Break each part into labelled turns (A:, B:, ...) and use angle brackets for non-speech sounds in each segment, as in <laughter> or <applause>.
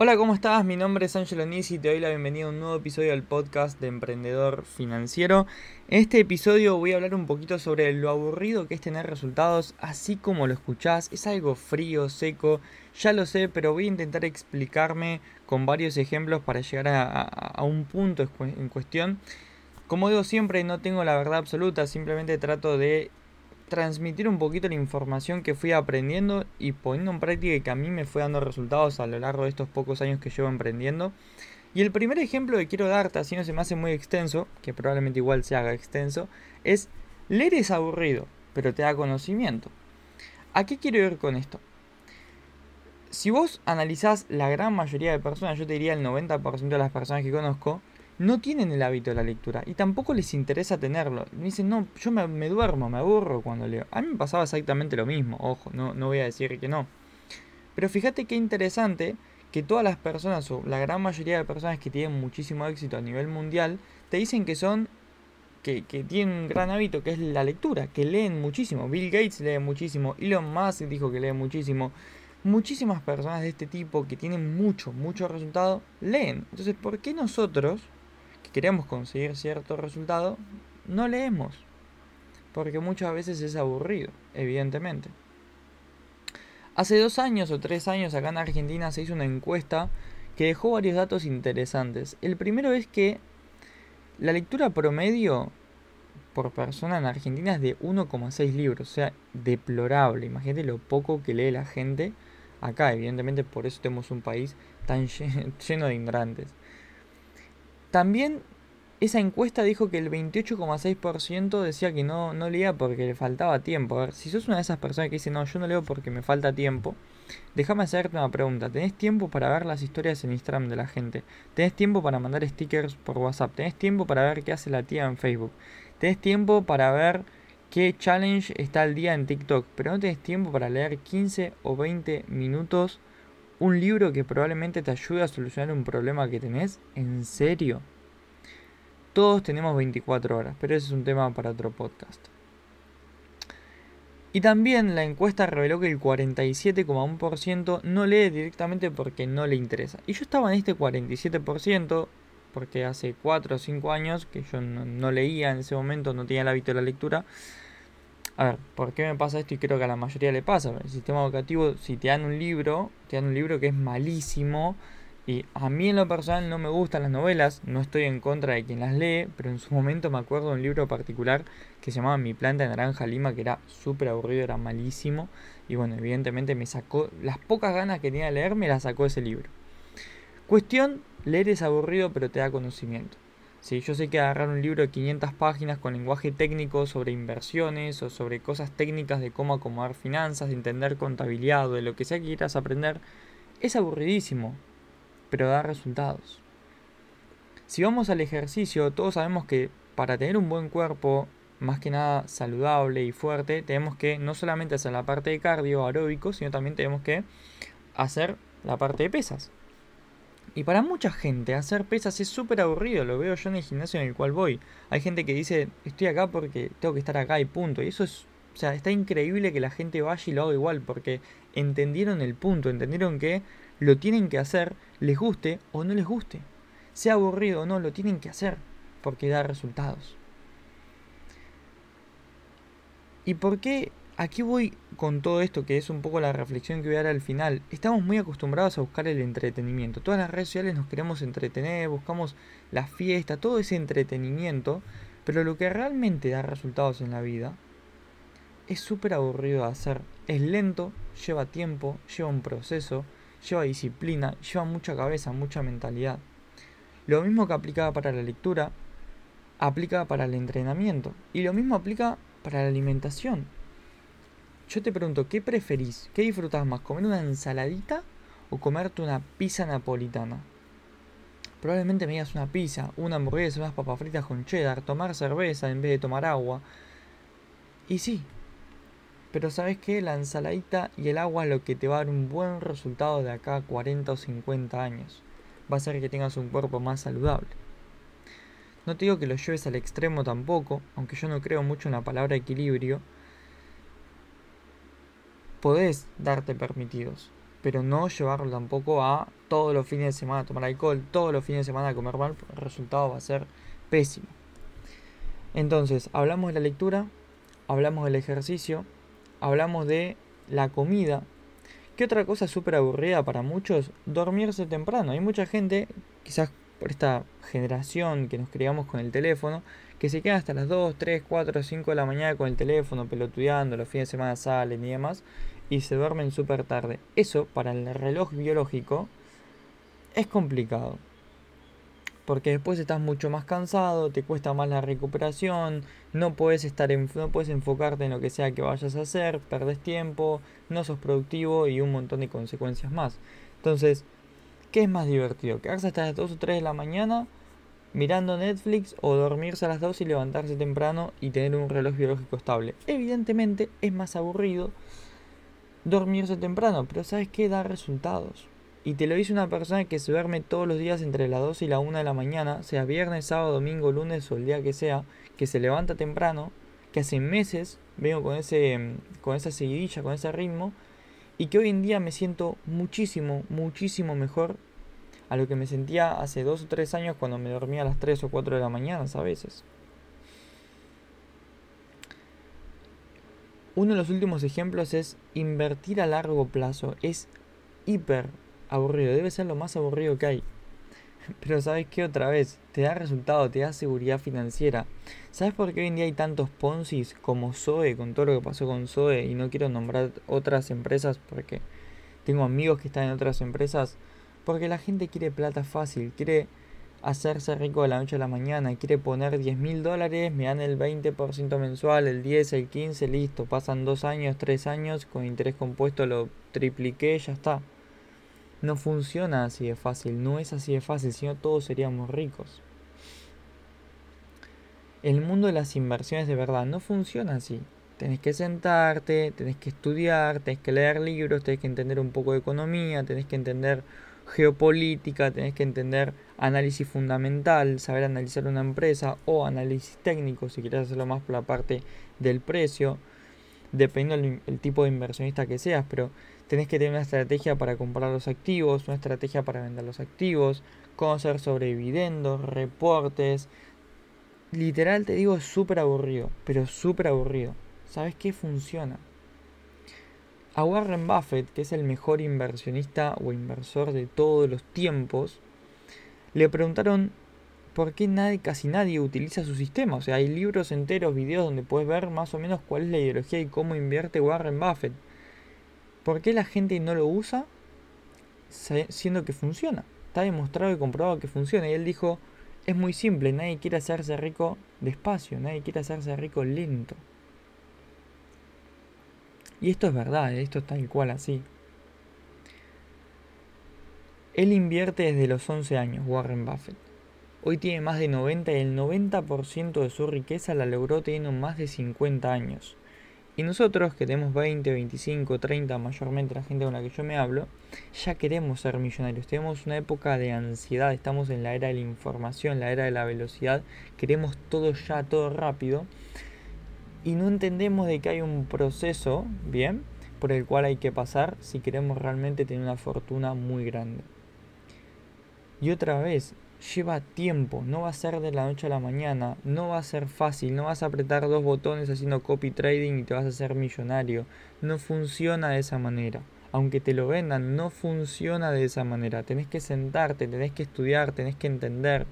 A: Hola, ¿cómo estás? Mi nombre es Angelo Nisi y te doy la bienvenida a un nuevo episodio del podcast de Emprendedor Financiero. En este episodio voy a hablar un poquito sobre lo aburrido que es tener resultados, así como lo escuchás. Es algo frío, seco, ya lo sé, pero voy a intentar explicarme con varios ejemplos para llegar a, un punto en cuestión. Como digo siempre, no tengo la verdad absoluta, simplemente trato de transmitir un poquito la información que fui aprendiendo y poniendo en práctica y que a mí me fue dando resultados a lo largo de estos pocos años que llevo emprendiendo. Y el primer ejemplo que quiero darte, así no se me hace muy extenso, que probablemente igual se haga extenso, es leer es aburrido, pero te da conocimiento. ¿A qué quiero ir con esto? Si vos analizás la gran mayoría de personas, yo te diría el 90% de las personas que conozco, no tienen el hábito de la lectura y tampoco les interesa tenerlo. Me dicen, no, yo me, duermo, me aburro cuando leo. A mí me pasaba exactamente lo mismo, ojo, no, no voy a decir que no. Pero fíjate qué interesante que todas las personas, o la gran mayoría de personas que tienen muchísimo éxito a nivel mundial, te dicen que son, que, que tienen un gran hábito, que es la lectura, que leen muchísimo. Bill Gates lee muchísimo, Elon Musk dijo que lee muchísimo. Muchísimas personas de este tipo que tienen mucho, mucho resultado, leen. Entonces, ¿por qué nosotros queremos conseguir cierto resultado, no leemos. Porque muchas veces es aburrido, evidentemente. Hace dos años o tres años acá en Argentina se hizo una encuesta que dejó varios datos interesantes. El primero es que la lectura promedio por persona en Argentina es de 1,6 libros, o sea, deplorable. Imagínate lo poco que lee la gente acá, evidentemente por eso tenemos un país tan <laughs> lleno de ignorantes. También esa encuesta dijo que el 28,6% decía que no, no leía porque le faltaba tiempo. A ver, si sos una de esas personas que dice, no, yo no leo porque me falta tiempo, déjame hacerte una pregunta. ¿Tenés tiempo para ver las historias en Instagram de la gente? ¿Tenés tiempo para mandar stickers por WhatsApp? ¿Tenés tiempo para ver qué hace la tía en Facebook? ¿Tenés tiempo para ver qué challenge está al día en TikTok? Pero no tenés tiempo para leer 15 o 20 minutos un libro que probablemente te ayude a solucionar un problema que tenés? ¿En serio? Todos tenemos 24 horas, pero ese es un tema para otro podcast. Y también la encuesta reveló que el 47,1% no lee directamente porque no le interesa. Y yo estaba en este 47% porque hace 4 o 5 años que yo no, no, leía en ese momento, no tenía el hábito de la lectura. A ver, ¿por qué me pasa esto? Y creo que a la mayoría le pasa. El sistema educativo, si te dan un libro, te dan un libro que es malísimo. Y a mí en lo personal no me gustan las novelas, no estoy en contra de quien las lee, pero en su momento me acuerdo de un libro particular que se llamaba Mi planta de naranja lima, que era súper aburrido, era malísimo. Y bueno, evidentemente me sacó, las pocas ganas que tenía de leer, me las sacó ese libro. Cuestión, leer es aburrido pero te da conocimiento. Sí, yo sé que agarrar un libro de 500 páginas con lenguaje técnico sobre inversiones o sobre cosas técnicas de cómo acomodar finanzas, de entender contabilidad o de lo que sea que quieras aprender, es aburridísimo, pero da resultados. Si vamos al ejercicio, todos sabemos que para tener un buen cuerpo, más que nada saludable y fuerte, tenemos que no solamente hacer la parte de cardio aeróbico, sino también tenemos que hacer la parte de pesas. Y para mucha gente hacer pesas es súper aburrido, lo veo yo en el gimnasio en el cual voy. Hay gente que dice, estoy acá porque tengo que estar acá y punto. Y eso es, o sea, está increíble que la gente vaya y lo haga igual, porque entendieron el punto, entendieron que lo tienen que hacer, les guste o no les guste. Sea aburrido o no, lo tienen que hacer, porque da resultados. ¿Y por qué aquí voy con todo esto, que es un poco la reflexión que voy a dar al final. Estamos muy acostumbrados a buscar el entretenimiento. Todas las redes sociales nos queremos entretener, buscamos la fiesta, todo ese entretenimiento. Pero lo que realmente da resultados en la vida es súper aburrido de hacer. Es lento, lleva tiempo, lleva un proceso, lleva disciplina, lleva mucha cabeza, mucha mentalidad. Lo mismo que aplica para la lectura, aplica para el entrenamiento. Y lo mismo aplica para la alimentación yo te pregunto, ¿qué preferís? ¿Qué disfrutas más? ¿Comer una ensaladita o comerte una pizza napolitana? Probablemente me digas una pizza, una hamburguesa, unas papas fritas con cheddar, tomar cerveza en vez de tomar agua. Y sí, pero ¿sabes qué? La ensaladita y el agua es lo que te va a dar un buen resultado de acá a 40 o 50 años. Va a hacer que tengas un cuerpo más saludable. No te digo que lo lleves al extremo tampoco, aunque yo no creo mucho en la palabra equilibrio, podés darte permitidos. pero no llevarlo tampoco a todos los fines de semana a tomar alcohol, todos los fines de semana a comer mal, el resultado va a ser pésimo. Entonces, hablamos de la lectura, hablamos del ejercicio, hablamos de la comida. ¿Qué otra cosa súper aburrida para muchos? Dormirse temprano. Hay mucha gente, quizás por esta generación que nos criamos con el teléfono, que se queda hasta las 2, 3, 4, 5 de la mañana con el teléfono, pelotudeando, los fines de semana salen y demás, y se duermen súper tarde. Eso, para el reloj biológico, es complicado. Porque después estás mucho más cansado, te cuesta más la recuperación, no puedes estar no puedes enfocarte en lo que sea que vayas a hacer, perdes tiempo, no sos productivo y un montón de consecuencias más. Entonces, ¿qué es más divertido? ¿Quedarse hasta las 2 o 3 de la mañana mirando Netflix o dormirse a las 2 y levantarse temprano y tener un reloj biológico estable? Evidentemente es más aburrido dormirse temprano, pero ¿sabes qué? Da resultados. Y te lo dice una persona que se duerme todos los días entre las 2 y la 1 de la mañana, sea viernes, sábado, domingo, lunes o el día que sea, que se levanta temprano, que hace meses vengo con, ese, con esa seguidilla, con ese ritmo, y que hoy en día me siento muchísimo, muchísimo mejor a lo que me sentía hace 2 o 3 años cuando me dormía a las 3 o 4 de la mañana a veces. Uno de los últimos ejemplos es invertir a largo plazo. Es hiper aburrido, debe ser lo más aburrido que hay. <laughs> Pero ¿sabes qué otra vez? Te da resultado, te da seguridad financiera. ¿Sabes por qué hoy en día hay tantos Ponzis como Zoe, con todo lo que pasó con Zoe? Y no quiero nombrar otras empresas porque tengo amigos que están en otras empresas. Porque la gente quiere plata fácil, quiere hacerse rico de la noche a la mañana, quiere poner 10 mil dólares, me dan el 20% mensual, el 10, el 15, listo, pasan dos años, tres años, con interés compuesto lo tripliqué, ya está. No funciona así de fácil, no es así de fácil, sino todos seríamos ricos. El mundo de las inversiones de verdad no funciona así. Tenés que sentarte, tenés que estudiar, tenés que leer libros, tenés que entender un poco de economía, tenés que entender geopolítica, tenés que entender análisis fundamental, saber analizar una empresa o análisis técnico si quieres hacerlo más por la parte del precio, dependiendo del tipo de inversionista que seas, pero tenés que tener una estrategia para comprar los activos, una estrategia para vender los activos, conocer sobre dividendos, reportes. Literal te digo, súper aburrido, pero súper aburrido. ¿Sabes qué funciona? A Warren Buffett, que es el mejor inversionista o inversor de todos los tiempos, le preguntaron por qué nadie, casi nadie utiliza su sistema. O sea, hay libros enteros, videos donde puedes ver más o menos cuál es la ideología y cómo invierte Warren Buffett. ¿Por qué la gente no lo usa? Siendo que funciona. Está demostrado y comprobado que funciona. Y él dijo, es muy simple, nadie quiere hacerse rico despacio, nadie quiere hacerse rico lento. Y esto es verdad, esto está tal cual así. Él invierte desde los 11 años, Warren Buffett. Hoy tiene más de 90 y el 90% de su riqueza la logró teniendo más de 50 años. Y nosotros que tenemos 20, 25, 30, mayormente la gente con la que yo me hablo, ya queremos ser millonarios. Tenemos una época de ansiedad, estamos en la era de la información, la era de la velocidad, queremos todo ya, todo rápido y no entendemos de que hay un proceso, bien, por el cual hay que pasar si queremos realmente tener una fortuna muy grande. Y otra vez, lleva tiempo, no va a ser de la noche a la mañana, no va a ser fácil, no vas a apretar dos botones haciendo copy trading y te vas a hacer millonario. No funciona de esa manera. Aunque te lo vendan, no funciona de esa manera. Tenés que sentarte, tenés que estudiar, tenés que entender.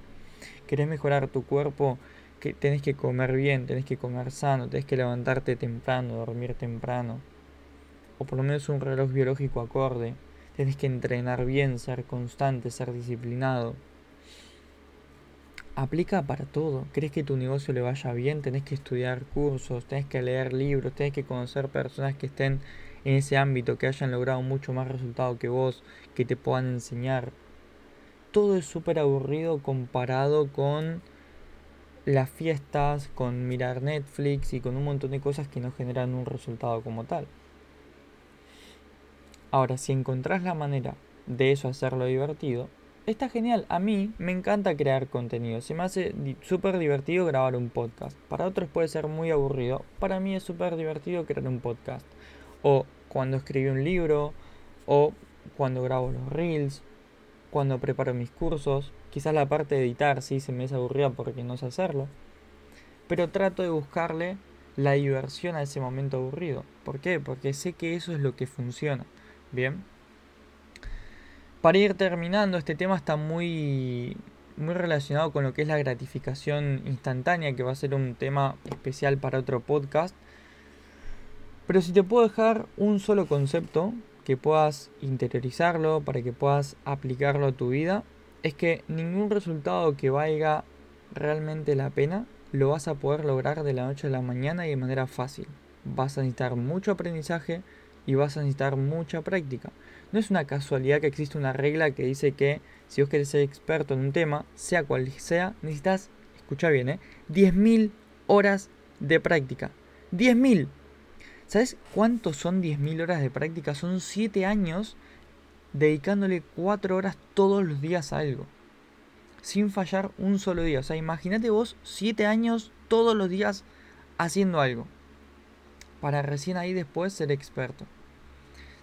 A: ¿Querés mejorar tu cuerpo? Que tenés que comer bien, tenés que comer sano, tenés que levantarte temprano, dormir temprano, o por lo menos un reloj biológico acorde, tenés que entrenar bien, ser constante, ser disciplinado. Aplica para todo. ¿Crees que tu negocio le vaya bien? Tenés que estudiar cursos, tenés que leer libros, tenés que conocer personas que estén en ese ámbito, que hayan logrado mucho más resultado que vos, que te puedan enseñar. Todo es súper aburrido comparado con las fiestas, con mirar Netflix y con un montón de cosas que no generan un resultado como tal. Ahora, si encontrás la manera de eso hacerlo divertido, está genial. A mí me encanta crear contenido. Se me hace súper divertido grabar un podcast. Para otros puede ser muy aburrido. Para mí es súper divertido crear un podcast. O cuando escribí un libro. O cuando grabo los reels, cuando preparo mis cursos. Quizás la parte de editar sí se me es aburrida porque no sé hacerlo. Pero trato de buscarle la diversión a ese momento aburrido. ¿Por qué? Porque sé que eso es lo que funciona. Bien. Para ir terminando, este tema está muy, muy relacionado con lo que es la gratificación instantánea, que va a ser un tema especial para otro podcast. Pero si te puedo dejar un solo concepto que puedas interiorizarlo, para que puedas aplicarlo a tu vida, es que ningún resultado que valga realmente la pena lo vas a poder lograr de la noche a la mañana y de manera fácil. Vas a necesitar mucho aprendizaje y vas a necesitar mucha práctica. No es una casualidad que existe una regla que dice que si vos querés ser experto en un tema, sea cual sea, necesitas, escucha bien, ¿eh? 10.000 horas de práctica. 10.000. ¿Sabes cuánto son 10.000 horas de práctica? Son 7 años dedicándole 4 horas todos los días a algo. Sin fallar un solo día. O sea, imagínate vos 7 años todos los días haciendo algo. Para recién ahí después ser experto.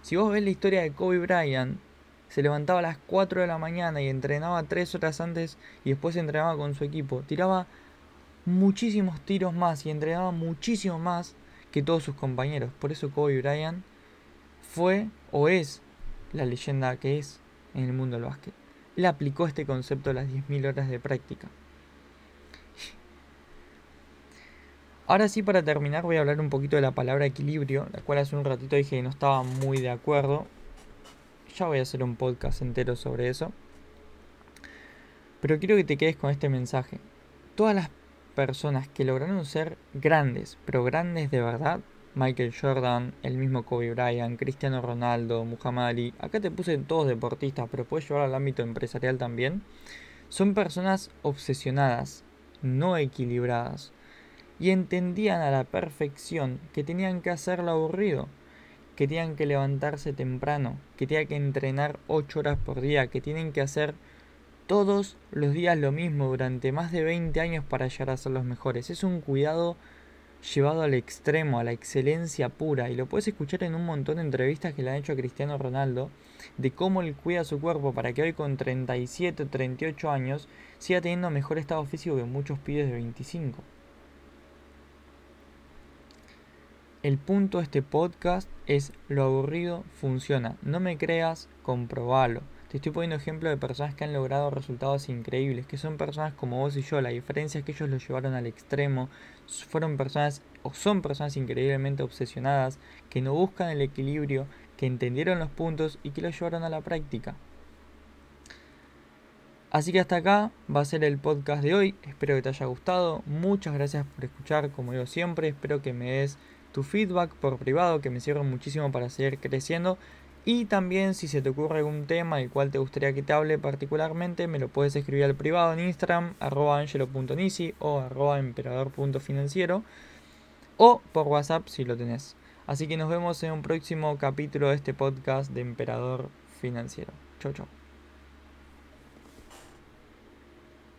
A: Si vos ves la historia de Kobe Bryant, se levantaba a las 4 de la mañana y entrenaba 3 horas antes y después entrenaba con su equipo. Tiraba muchísimos tiros más y entrenaba muchísimo más que todos sus compañeros. Por eso Kobe Bryant fue o es la leyenda que es en el mundo del básquet. Él aplicó este concepto a las 10.000 horas de práctica. Ahora sí, para terminar, voy a hablar un poquito de la palabra equilibrio, la cual hace un ratito dije que no estaba muy de acuerdo. Ya voy a hacer un podcast entero sobre eso. Pero quiero que te quedes con este mensaje. Todas las personas que lograron ser grandes, pero grandes de verdad, Michael Jordan, el mismo Kobe Bryant, Cristiano Ronaldo, Muhammad Ali, acá te puse todos deportistas, pero puedes llevar al ámbito empresarial también, son personas obsesionadas, no equilibradas, y entendían a la perfección que tenían que hacerlo aburrido, que tenían que levantarse temprano, que tenían que entrenar 8 horas por día, que tienen que hacer todos los días lo mismo durante más de 20 años para llegar a ser los mejores. Es un cuidado llevado al extremo, a la excelencia pura. Y lo puedes escuchar en un montón de entrevistas que le han hecho a Cristiano Ronaldo de cómo él cuida su cuerpo para que hoy con 37 o 38 años siga teniendo mejor estado físico que muchos pibes de 25. El punto de este podcast es lo aburrido funciona. No me creas, comprobalo. Estoy poniendo ejemplos de personas que han logrado resultados increíbles, que son personas como vos y yo. La diferencia es que ellos lo llevaron al extremo. Fueron personas o son personas increíblemente obsesionadas, que no buscan el equilibrio, que entendieron los puntos y que lo llevaron a la práctica. Así que hasta acá va a ser el podcast de hoy. Espero que te haya gustado. Muchas gracias por escuchar, como digo siempre. Espero que me des tu feedback por privado, que me sirve muchísimo para seguir creciendo. Y también si se te ocurre algún tema del cual te gustaría que te hable particularmente, me lo puedes escribir al privado en Instagram, arroba angelo.nisi o arroba emperador.financiero o por WhatsApp si lo tenés. Así que nos vemos en un próximo capítulo de este podcast de Emperador Financiero. Chau chau.